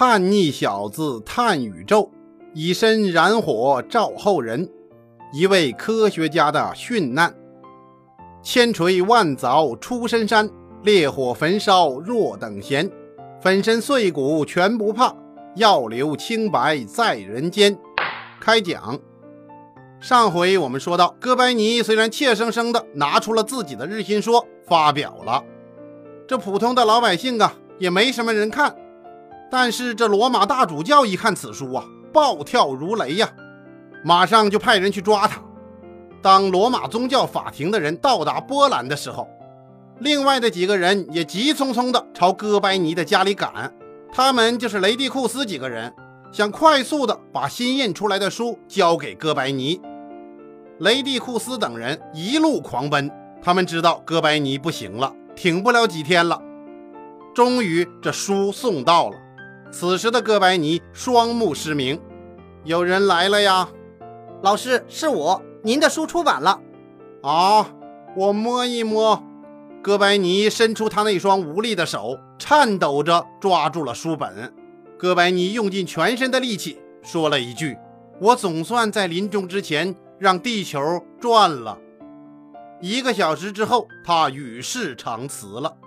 叛逆小子探宇宙，以身燃火照后人。一位科学家的殉难。千锤万凿出深山，烈火焚烧若等闲。粉身碎骨全不怕，要留清白在人间。开讲。上回我们说到，哥白尼虽然怯生生的拿出了自己的日心说发表了，这普通的老百姓啊也没什么人看。但是这罗马大主教一看此书啊，暴跳如雷呀，马上就派人去抓他。当罗马宗教法庭的人到达波兰的时候，另外的几个人也急匆匆地朝哥白尼的家里赶。他们就是雷蒂库斯几个人，想快速地把新印出来的书交给哥白尼。雷蒂库斯等人一路狂奔，他们知道哥白尼不行了，挺不了几天了。终于，这书送到了。此时的哥白尼双目失明。有人来了呀，老师，是我，您的书出版了。啊，我摸一摸。哥白尼伸出他那双无力的手，颤抖着抓住了书本。哥白尼用尽全身的力气说了一句：“我总算在临终之前。”让地球转了一个小时之后，他与世长辞了。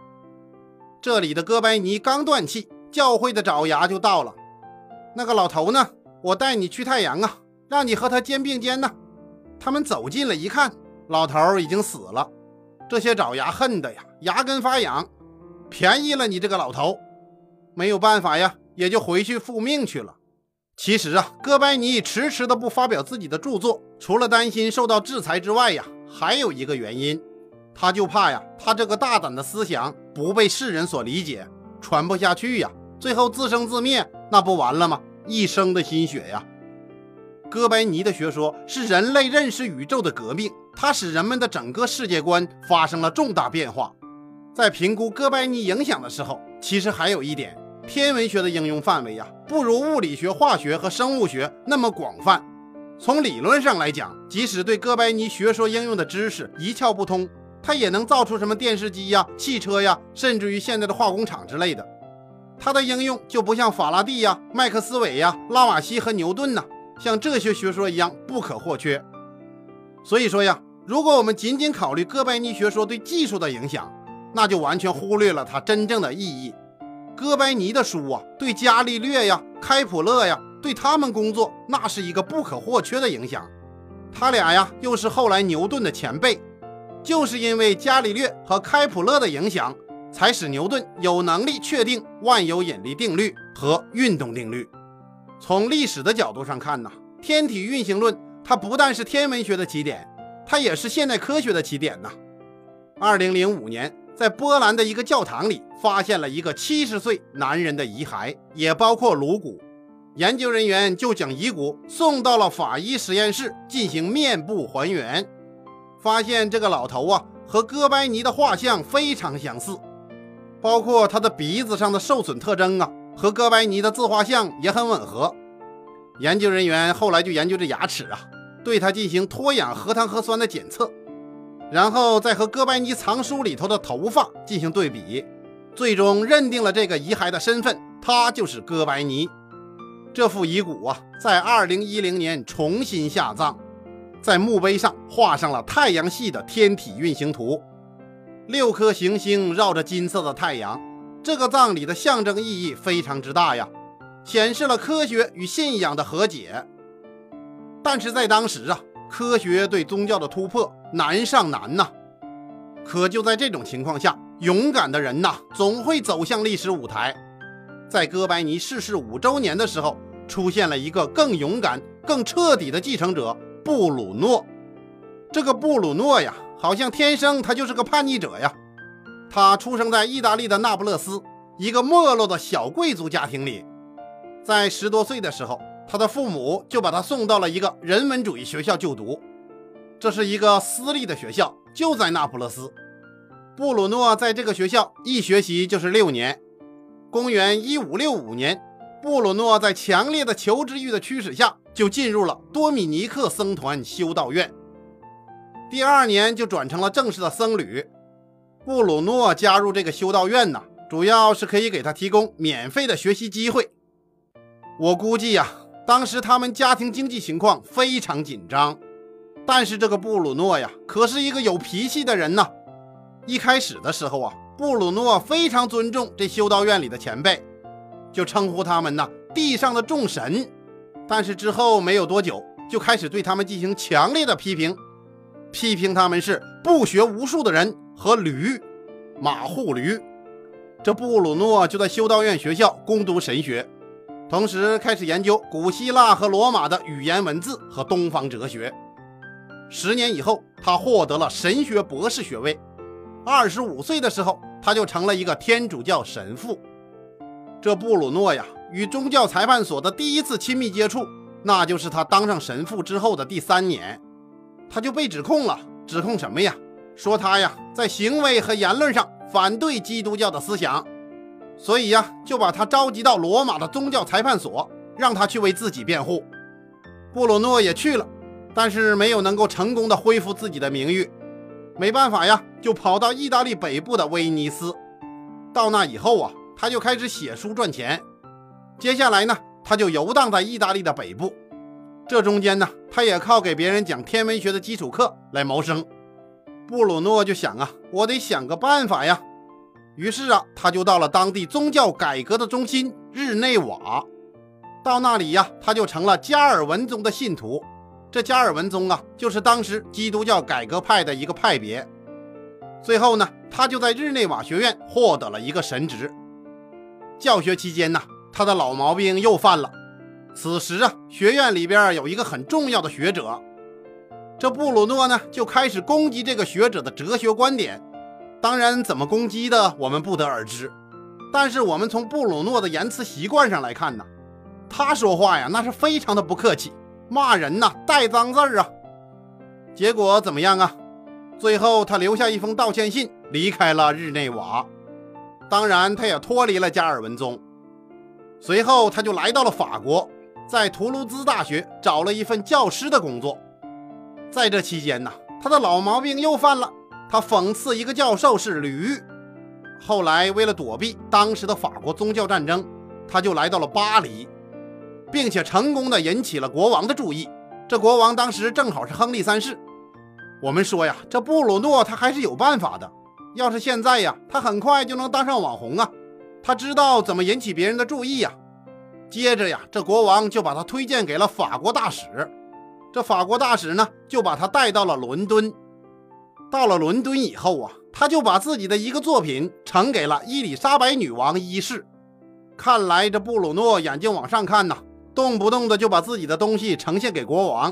这里的哥白尼刚断气，教会的爪牙就到了。那个老头呢？我带你去太阳啊，让你和他肩并肩呢。他们走近了一看，老头已经死了。这些爪牙恨的呀，牙根发痒。便宜了你这个老头，没有办法呀，也就回去复命去了。其实啊，哥白尼迟迟的不发表自己的著作，除了担心受到制裁之外呀，还有一个原因，他就怕呀，他这个大胆的思想不被世人所理解，传不下去呀，最后自生自灭，那不完了吗？一生的心血呀！哥白尼的学说是人类认识宇宙的革命，它使人们的整个世界观发生了重大变化。在评估哥白尼影响的时候，其实还有一点。天文学的应用范围呀，不如物理学、化学和生物学那么广泛。从理论上来讲，即使对哥白尼学说应用的知识一窍不通，他也能造出什么电视机呀、汽车呀，甚至于现在的化工厂之类的。它的应用就不像法拉第呀、麦克斯韦呀、拉瓦锡和牛顿呐，像这些学说一样不可或缺。所以说呀，如果我们仅仅考虑哥白尼学说对技术的影响，那就完全忽略了它真正的意义。哥白尼的书啊，对伽利略呀、开普勒呀，对他们工作那是一个不可或缺的影响。他俩呀，又是后来牛顿的前辈，就是因为伽利略和开普勒的影响，才使牛顿有能力确定万有引力定律和运动定律。从历史的角度上看呢，天体运行论它不但是天文学的起点，它也是现代科学的起点呐。二零零五年。在波兰的一个教堂里，发现了一个七十岁男人的遗骸，也包括颅骨。研究人员就将遗骨送到了法医实验室进行面部还原，发现这个老头啊和哥白尼的画像非常相似，包括他的鼻子上的受损特征啊和哥白尼的自画像也很吻合。研究人员后来就研究这牙齿啊，对他进行脱氧核糖核酸的检测。然后再和哥白尼藏书里头的头发进行对比，最终认定了这个遗骸的身份，他就是哥白尼。这副遗骨啊，在二零一零年重新下葬，在墓碑上画上了太阳系的天体运行图，六颗行星绕着金色的太阳。这个葬礼的象征意义非常之大呀，显示了科学与信仰的和解。但是在当时啊。科学对宗教的突破难上难呐，可就在这种情况下，勇敢的人呐总会走向历史舞台。在哥白尼逝世五周年的时候，出现了一个更勇敢、更彻底的继承者——布鲁诺。这个布鲁诺呀，好像天生他就是个叛逆者呀。他出生在意大利的那不勒斯一个没落的小贵族家庭里，在十多岁的时候。他的父母就把他送到了一个人文主义学校就读，这是一个私立的学校，就在那不勒斯。布鲁诺在这个学校一学习就是六年。公元一五六五年，布鲁诺在强烈的求知欲的驱使下，就进入了多米尼克僧团修道院。第二年就转成了正式的僧侣。布鲁诺加入这个修道院呢，主要是可以给他提供免费的学习机会。我估计呀，当时他们家庭经济情况非常紧张。但是这个布鲁诺呀，可是一个有脾气的人呢。一开始的时候啊，布鲁诺非常尊重这修道院里的前辈，就称呼他们呢“地上的众神”。但是之后没有多久，就开始对他们进行强烈的批评，批评他们是不学无术的人和驴，马户驴。这布鲁诺就在修道院学校攻读神学，同时开始研究古希腊和罗马的语言文字和东方哲学。十年以后，他获得了神学博士学位。二十五岁的时候，他就成了一个天主教神父。这布鲁诺呀，与宗教裁判所的第一次亲密接触，那就是他当上神父之后的第三年，他就被指控了。指控什么呀？说他呀，在行为和言论上反对基督教的思想，所以呀，就把他召集到罗马的宗教裁判所，让他去为自己辩护。布鲁诺也去了。但是没有能够成功的恢复自己的名誉，没办法呀，就跑到意大利北部的威尼斯。到那以后啊，他就开始写书赚钱。接下来呢，他就游荡在意大利的北部。这中间呢，他也靠给别人讲天文学的基础课来谋生。布鲁诺就想啊，我得想个办法呀。于是啊，他就到了当地宗教改革的中心日内瓦。到那里呀，他就成了加尔文宗的信徒。这加尔文宗啊，就是当时基督教改革派的一个派别。最后呢，他就在日内瓦学院获得了一个神职。教学期间呢，他的老毛病又犯了。此时啊，学院里边有一个很重要的学者，这布鲁诺呢就开始攻击这个学者的哲学观点。当然，怎么攻击的我们不得而知。但是我们从布鲁诺的言辞习惯上来看呢，他说话呀，那是非常的不客气。骂人呐，带脏字儿啊！结果怎么样啊？最后他留下一封道歉信，离开了日内瓦。当然，他也脱离了加尔文宗。随后他就来到了法国，在图卢兹大学找了一份教师的工作。在这期间呢，他的老毛病又犯了，他讽刺一个教授是驴。后来为了躲避当时的法国宗教战争，他就来到了巴黎。并且成功的引起了国王的注意。这国王当时正好是亨利三世。我们说呀，这布鲁诺他还是有办法的。要是现在呀，他很快就能当上网红啊。他知道怎么引起别人的注意呀。接着呀，这国王就把他推荐给了法国大使。这法国大使呢，就把他带到了伦敦。到了伦敦以后啊，他就把自己的一个作品呈给了伊丽莎白女王一世。看来这布鲁诺眼睛往上看呐。动不动的就把自己的东西呈现给国王，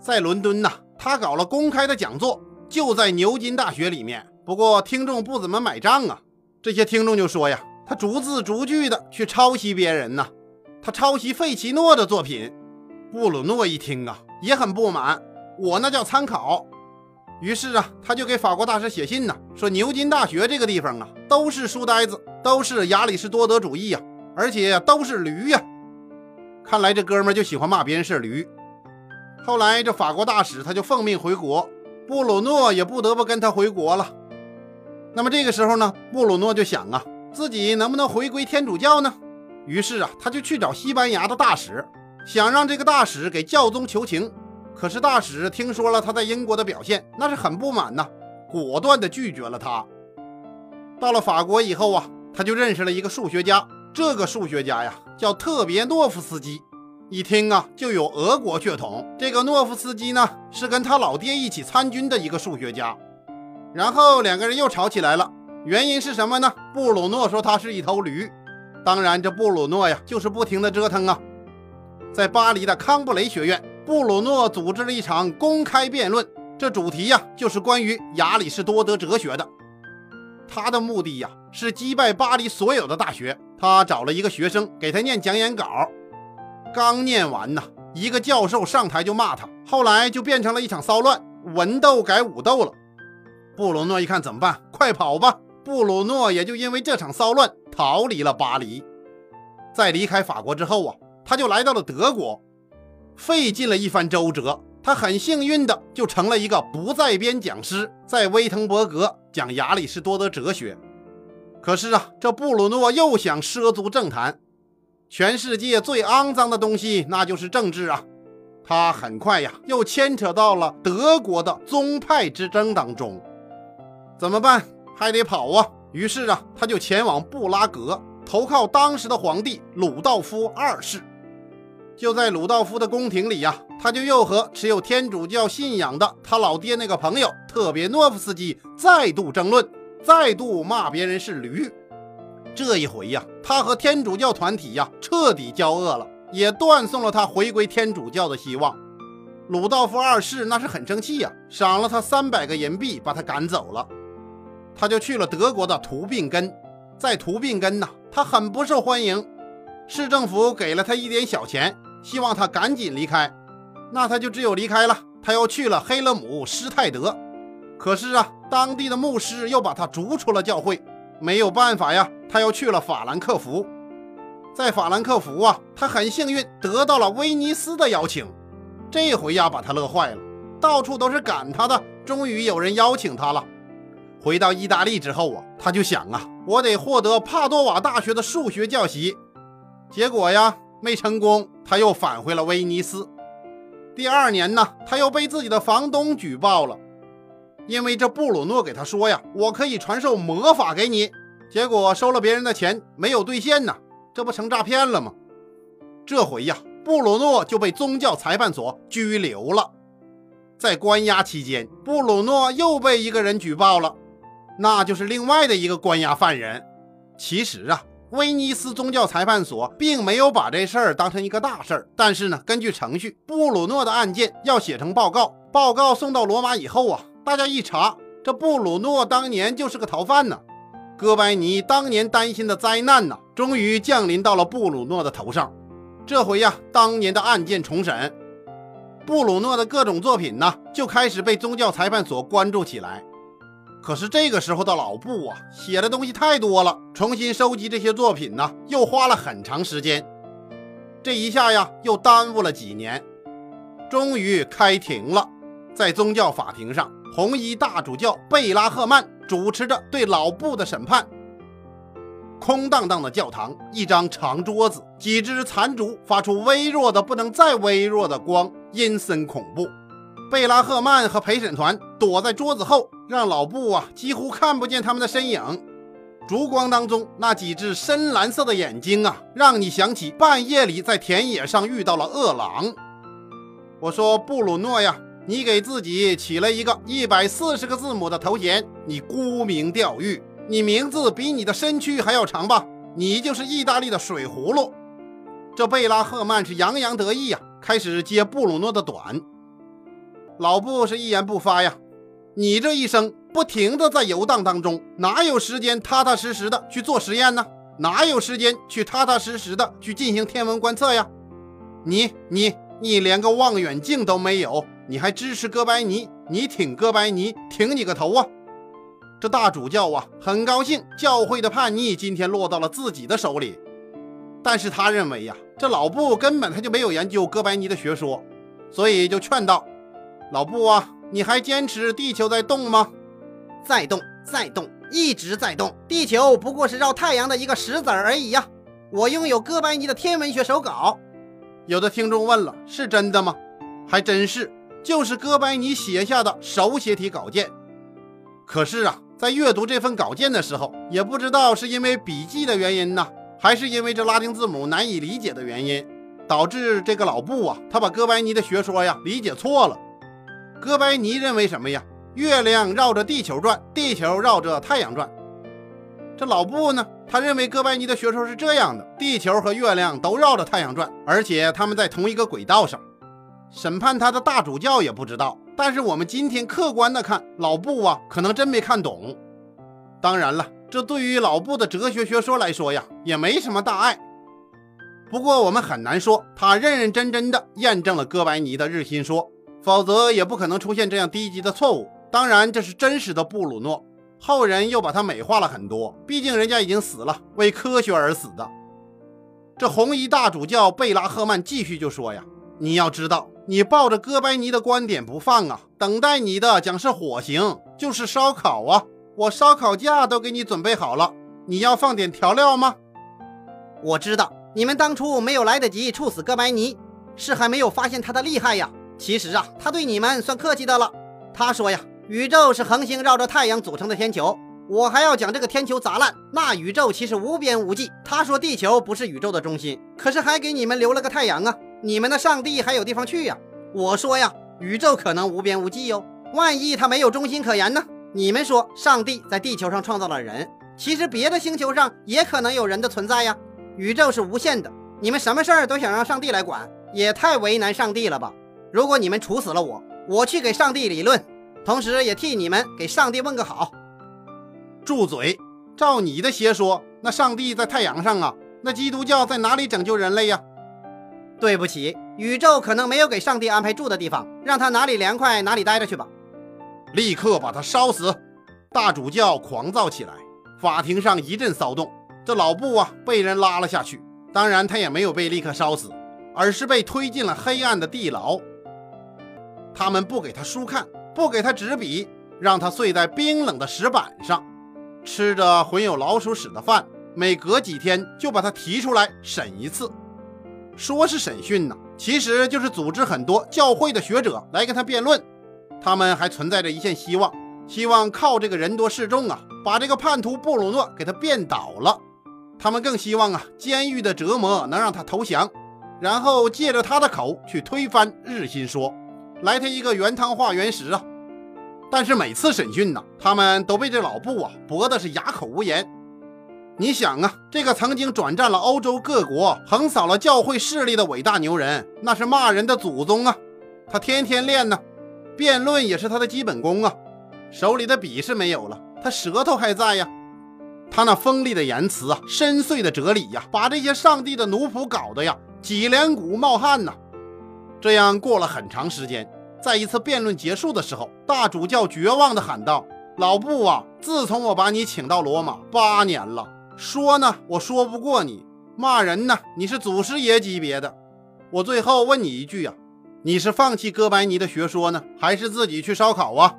在伦敦呢，他搞了公开的讲座，就在牛津大学里面。不过听众不怎么买账啊，这些听众就说呀，他逐字逐句的去抄袭别人呢，他抄袭费奇诺的作品。布鲁诺一听啊，也很不满，我那叫参考。于是啊，他就给法国大使写信呢，说牛津大学这个地方啊，都是书呆子，都是亚里士多德主义呀，而且都是驴呀。看来这哥们就喜欢骂别人是驴。后来这法国大使他就奉命回国，布鲁诺也不得不跟他回国了。那么这个时候呢，布鲁诺就想啊，自己能不能回归天主教呢？于是啊，他就去找西班牙的大使，想让这个大使给教宗求情。可是大使听说了他在英国的表现，那是很不满呐，果断的拒绝了他。到了法国以后啊，他就认识了一个数学家。这个数学家呀，叫特别诺夫斯基，一听啊就有俄国血统。这个诺夫斯基呢，是跟他老爹一起参军的一个数学家。然后两个人又吵起来了，原因是什么呢？布鲁诺说他是一头驴。当然，这布鲁诺呀，就是不停的折腾啊。在巴黎的康布雷学院，布鲁诺组织了一场公开辩论，这主题呀，就是关于亚里士多德哲学的。他的目的呀，是击败巴黎所有的大学。他找了一个学生给他念讲演稿，刚念完呢，一个教授上台就骂他，后来就变成了一场骚乱，文斗改武斗了。布鲁诺一看怎么办？快跑吧！布鲁诺也就因为这场骚乱逃离了巴黎。在离开法国之后啊，他就来到了德国，费尽了一番周折，他很幸运的就成了一个不在编讲师，在威滕伯格讲亚里士多德哲学。可是啊，这布鲁诺又想涉足政坛，全世界最肮脏的东西那就是政治啊！他很快呀，又牵扯到了德国的宗派之争当中。怎么办？还得跑啊！于是啊，他就前往布拉格，投靠当时的皇帝鲁道夫二世。就在鲁道夫的宫廷里呀，他就又和持有天主教信仰的他老爹那个朋友特别诺夫斯基再度争论，再度骂别人是驴。这一回呀，他和天主教团体呀彻底交恶了，也断送了他回归天主教的希望。鲁道夫二世那是很生气呀，赏了他三百个银币，把他赶走了。他就去了德国的图宾根，在图宾根呢，他很不受欢迎，市政府给了他一点小钱。希望他赶紧离开，那他就只有离开了。他又去了黑勒姆施泰德，可是啊，当地的牧师又把他逐出了教会。没有办法呀，他又去了法兰克福。在法兰克福啊，他很幸运得到了威尼斯的邀请。这回呀，把他乐坏了，到处都是赶他的。终于有人邀请他了。回到意大利之后啊，他就想啊，我得获得帕多瓦大学的数学教习。结果呀。没成功，他又返回了威尼斯。第二年呢，他又被自己的房东举报了，因为这布鲁诺给他说呀：“我可以传授魔法给你。”结果收了别人的钱，没有兑现呢，这不成诈骗了吗？这回呀，布鲁诺就被宗教裁判所拘留了。在关押期间，布鲁诺又被一个人举报了，那就是另外的一个关押犯人。其实啊。威尼斯宗教裁判所并没有把这事儿当成一个大事儿，但是呢，根据程序，布鲁诺的案件要写成报告，报告送到罗马以后啊，大家一查，这布鲁诺当年就是个逃犯呢。哥白尼当年担心的灾难呢，终于降临到了布鲁诺的头上。这回呀，当年的案件重审，布鲁诺的各种作品呢，就开始被宗教裁判所关注起来。可是这个时候的老布啊，写的东西太多了，重新收集这些作品呢，又花了很长时间。这一下呀，又耽误了几年。终于开庭了，在宗教法庭上，红衣大主教贝拉赫曼主持着对老布的审判。空荡荡的教堂，一张长桌子，几只残烛发出微弱的不能再微弱的光，阴森恐怖。贝拉赫曼和陪审团躲在桌子后。让老布啊几乎看不见他们的身影，烛光当中那几只深蓝色的眼睛啊，让你想起半夜里在田野上遇到了饿狼。我说布鲁诺呀，你给自己起了一个一百四十个字母的头衔，你沽名钓誉，你名字比你的身躯还要长吧？你就是意大利的水葫芦。这贝拉赫曼是洋洋得意呀，开始接布鲁诺的短。老布是一言不发呀。你这一生不停的在游荡当中，哪有时间踏踏实实的去做实验呢？哪有时间去踏踏实实的去进行天文观测呀？你你你连个望远镜都没有，你还支持哥白尼？你挺哥白尼，挺你个头啊！这大主教啊，很高兴教会的叛逆今天落到了自己的手里，但是他认为呀，这老布根本他就没有研究哥白尼的学说，所以就劝道：“老布啊。”你还坚持地球在动吗？在动，在动，一直在动。地球不过是绕太阳的一个石子而已呀。我拥有哥白尼的天文学手稿。有的听众问了，是真的吗？还真是，就是哥白尼写下的手写体稿件。可是啊，在阅读这份稿件的时候，也不知道是因为笔记的原因呢，还是因为这拉丁字母难以理解的原因，导致这个老布啊，他把哥白尼的学说呀理解错了。哥白尼认为什么呀？月亮绕着地球转，地球绕着太阳转。这老布呢？他认为哥白尼的学说是这样的：地球和月亮都绕着太阳转，而且他们在同一个轨道上。审判他的大主教也不知道。但是我们今天客观的看，老布啊，可能真没看懂。当然了，这对于老布的哲学学说来说呀，也没什么大碍。不过我们很难说他认认真真的验证了哥白尼的日心说。否则也不可能出现这样低级的错误。当然，这是真实的布鲁诺，后人又把他美化了很多。毕竟人家已经死了，为科学而死的。这红衣大主教贝拉赫曼继续就说呀：“你要知道，你抱着哥白尼的观点不放啊，等待你的将是火刑，就是烧烤啊！我烧烤架都给你准备好了，你要放点调料吗？”我知道，你们当初没有来得及处死哥白尼，是还没有发现他的厉害呀。其实啊，他对你们算客气的了。他说呀，宇宙是恒星绕着太阳组成的天球。我还要讲这个天球砸烂，那宇宙其实无边无际。他说地球不是宇宙的中心，可是还给你们留了个太阳啊！你们的上帝还有地方去呀？我说呀，宇宙可能无边无际哟，万一它没有中心可言呢？你们说上帝在地球上创造了人，其实别的星球上也可能有人的存在呀。宇宙是无限的，你们什么事儿都想让上帝来管，也太为难上帝了吧？如果你们处死了我，我去给上帝理论，同时也替你们给上帝问个好。住嘴！照你的邪说，那上帝在太阳上啊，那基督教在哪里拯救人类呀？对不起，宇宙可能没有给上帝安排住的地方，让他哪里凉快哪里待着去吧。立刻把他烧死！大主教狂躁起来，法庭上一阵骚动。这老布啊，被人拉了下去。当然，他也没有被立刻烧死，而是被推进了黑暗的地牢。他们不给他书看，不给他纸笔，让他睡在冰冷的石板上。吃着混有老鼠屎的饭，每隔几天就把他提出来审一次，说是审讯呢，其实就是组织很多教会的学者来跟他辩论。他们还存在着一线希望，希望靠这个人多势众啊，把这个叛徒布鲁诺给他变倒了。他们更希望啊，监狱的折磨能让他投降，然后借着他的口去推翻日心说，来他一个原汤化原食啊。但是每次审讯呢，他们都被这老布啊驳的是哑口无言。你想啊，这个曾经转战了欧洲各国、横扫了教会势力的伟大牛人，那是骂人的祖宗啊！他天天练呢，辩论也是他的基本功啊。手里的笔是没有了，他舌头还在呀。他那锋利的言辞啊，深邃的哲理呀，把这些上帝的奴仆搞得呀脊梁骨冒汗呐。这样过了很长时间。在一次辩论结束的时候，大主教绝望地喊道：“老布啊，自从我把你请到罗马八年了，说呢我说不过你，骂人呢你是祖师爷级别的。我最后问你一句啊，你是放弃哥白尼的学说呢，还是自己去烧烤啊？”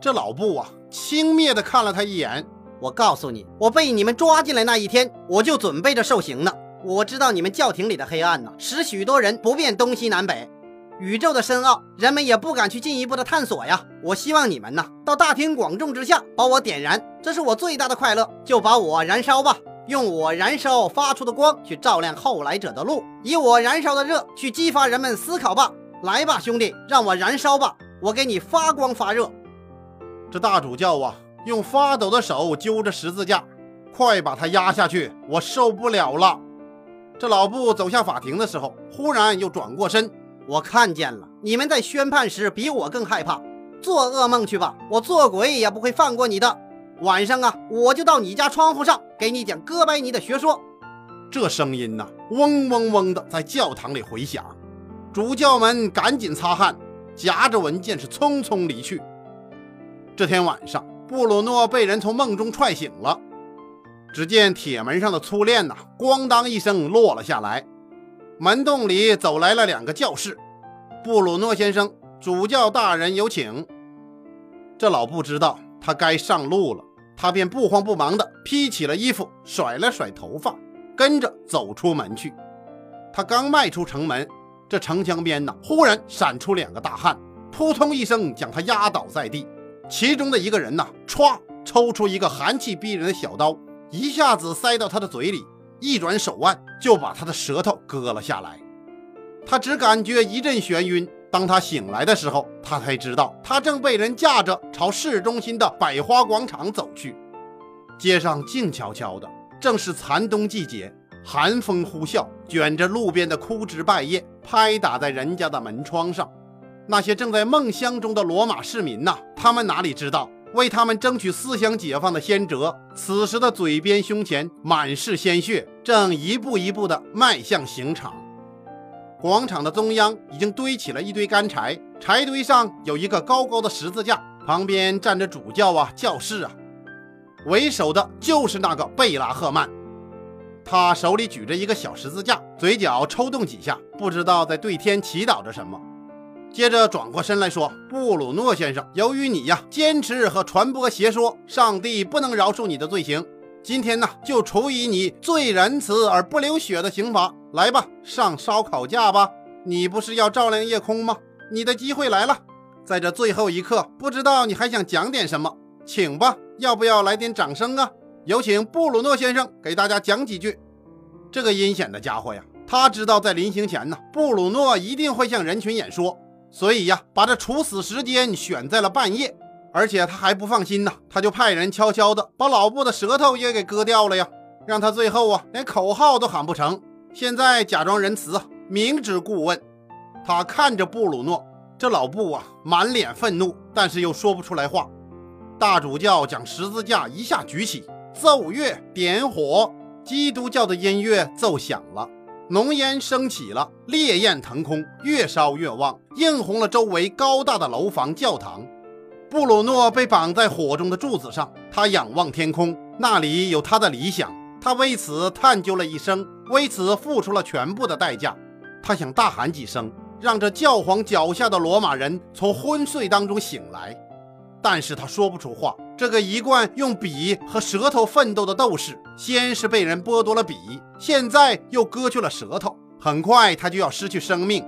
这老布啊，轻蔑地看了他一眼。我告诉你，我被你们抓进来那一天，我就准备着受刑呢。我知道你们教廷里的黑暗呢，使许多人不辨东西南北。宇宙的深奥，人们也不敢去进一步的探索呀。我希望你们呢，到大庭广众之下把我点燃，这是我最大的快乐。就把我燃烧吧，用我燃烧发出的光去照亮后来者的路，以我燃烧的热去激发人们思考吧。来吧，兄弟，让我燃烧吧，我给你发光发热。这大主教啊，用发抖的手揪着十字架，快把他压下去，我受不了了。这老布走下法庭的时候，忽然又转过身。我看见了，你们在宣判时比我更害怕。做噩梦去吧，我做鬼也不会放过你的。晚上啊，我就到你家窗户上给你讲哥白尼的学说。这声音呢，嗡嗡嗡的在教堂里回响。主教们赶紧擦汗，夹着文件是匆匆离去。这天晚上，布鲁诺被人从梦中踹醒了。只见铁门上的粗链呐，咣当一声落了下来。门洞里走来了两个教士，布鲁诺先生，主教大人有请。这老布知道他该上路了，他便不慌不忙地披起了衣服，甩了甩头发，跟着走出门去。他刚迈出城门，这城墙边呢，忽然闪出两个大汉，扑通一声将他压倒在地。其中的一个人呢，歘，抽出一个寒气逼人的小刀，一下子塞到他的嘴里。一转手腕，就把他的舌头割了下来。他只感觉一阵眩晕。当他醒来的时候，他才知道他正被人架着朝市中心的百花广场走去。街上静悄悄的，正是残冬季节，寒风呼啸，卷着路边的枯枝败叶，拍打在人家的门窗上。那些正在梦乡中的罗马市民呐，他们哪里知道？为他们争取思想解放的先哲，此时的嘴边、胸前满是鲜血，正一步一步地迈向刑场。广场的中央已经堆起了一堆干柴，柴堆上有一个高高的十字架，旁边站着主教啊、教士啊，为首的就是那个贝拉赫曼，他手里举着一个小十字架，嘴角抽动几下，不知道在对天祈祷着什么。接着转过身来说：“布鲁诺先生，由于你呀坚持和传播邪说，上帝不能饶恕你的罪行。今天呢，就处以你最仁慈而不流血的刑罚。来吧，上烧烤架吧！你不是要照亮夜空吗？你的机会来了，在这最后一刻，不知道你还想讲点什么，请吧。要不要来点掌声啊？有请布鲁诺先生给大家讲几句。这个阴险的家伙呀，他知道在临行前呢，布鲁诺一定会向人群演说，所以呀，把这处死时间选在了半夜。而且他还不放心呢，他就派人悄悄的把老布的舌头也给割掉了呀，让他最后啊连口号都喊不成。现在假装仁慈，明知故问。他看着布鲁诺，这老布啊满脸愤怒，但是又说不出来话。大主教将十字架一下举起，奏乐点火，基督教的音乐奏响了，浓烟升起了，烈焰腾空，越烧越旺，映红了周围高大的楼房、教堂。布鲁诺被绑在火中的柱子上，他仰望天空，那里有他的理想。他为此探究了一生，为此付出了全部的代价。他想大喊几声，让这教皇脚下的罗马人从昏睡当中醒来，但是他说不出话。这个一贯用笔和舌头奋斗的斗士，先是被人剥夺了笔，现在又割去了舌头，很快他就要失去生命。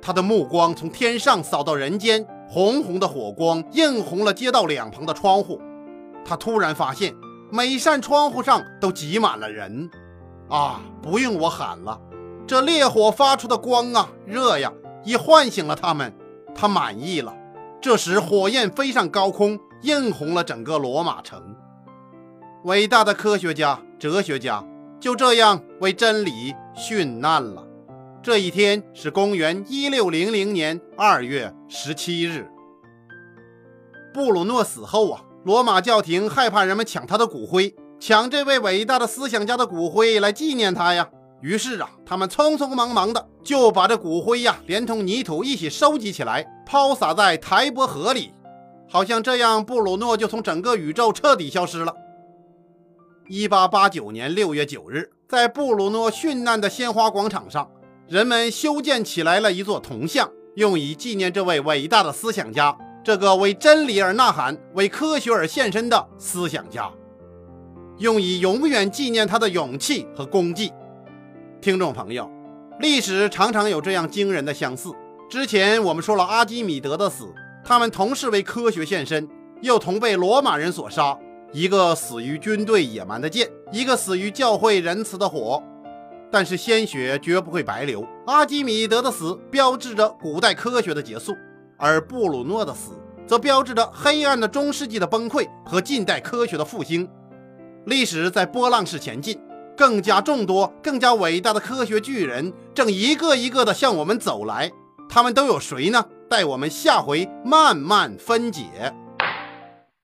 他的目光从天上扫到人间。红红的火光映红了街道两旁的窗户，他突然发现每扇窗户上都挤满了人。啊，不用我喊了，这烈火发出的光啊，热呀，已唤醒了他们。他满意了。这时，火焰飞上高空，映红了整个罗马城。伟大的科学家、哲学家就这样为真理殉难了。这一天是公元一六零零年二月十七日。布鲁诺死后啊，罗马教廷害怕人们抢他的骨灰，抢这位伟大的思想家的骨灰来纪念他呀。于是啊，他们匆匆忙忙的就把这骨灰呀，连同泥土一起收集起来，抛洒在台伯河里，好像这样布鲁诺就从整个宇宙彻底消失了。一八八九年六月九日，在布鲁诺殉难的鲜花广场上。人们修建起来了一座铜像，用以纪念这位伟大的思想家，这个为真理而呐喊、为科学而献身的思想家，用以永远纪念他的勇气和功绩。听众朋友，历史常常有这样惊人的相似。之前我们说了阿基米德的死，他们同是为科学献身，又同被罗马人所杀，一个死于军队野蛮的剑，一个死于教会仁慈的火。但是鲜血绝不会白流。阿基米德的死标志着古代科学的结束，而布鲁诺的死则标志着黑暗的中世纪的崩溃和近代科学的复兴。历史在波浪式前进，更加众多、更加伟大的科学巨人正一个一个的向我们走来。他们都有谁呢？待我们下回慢慢分解。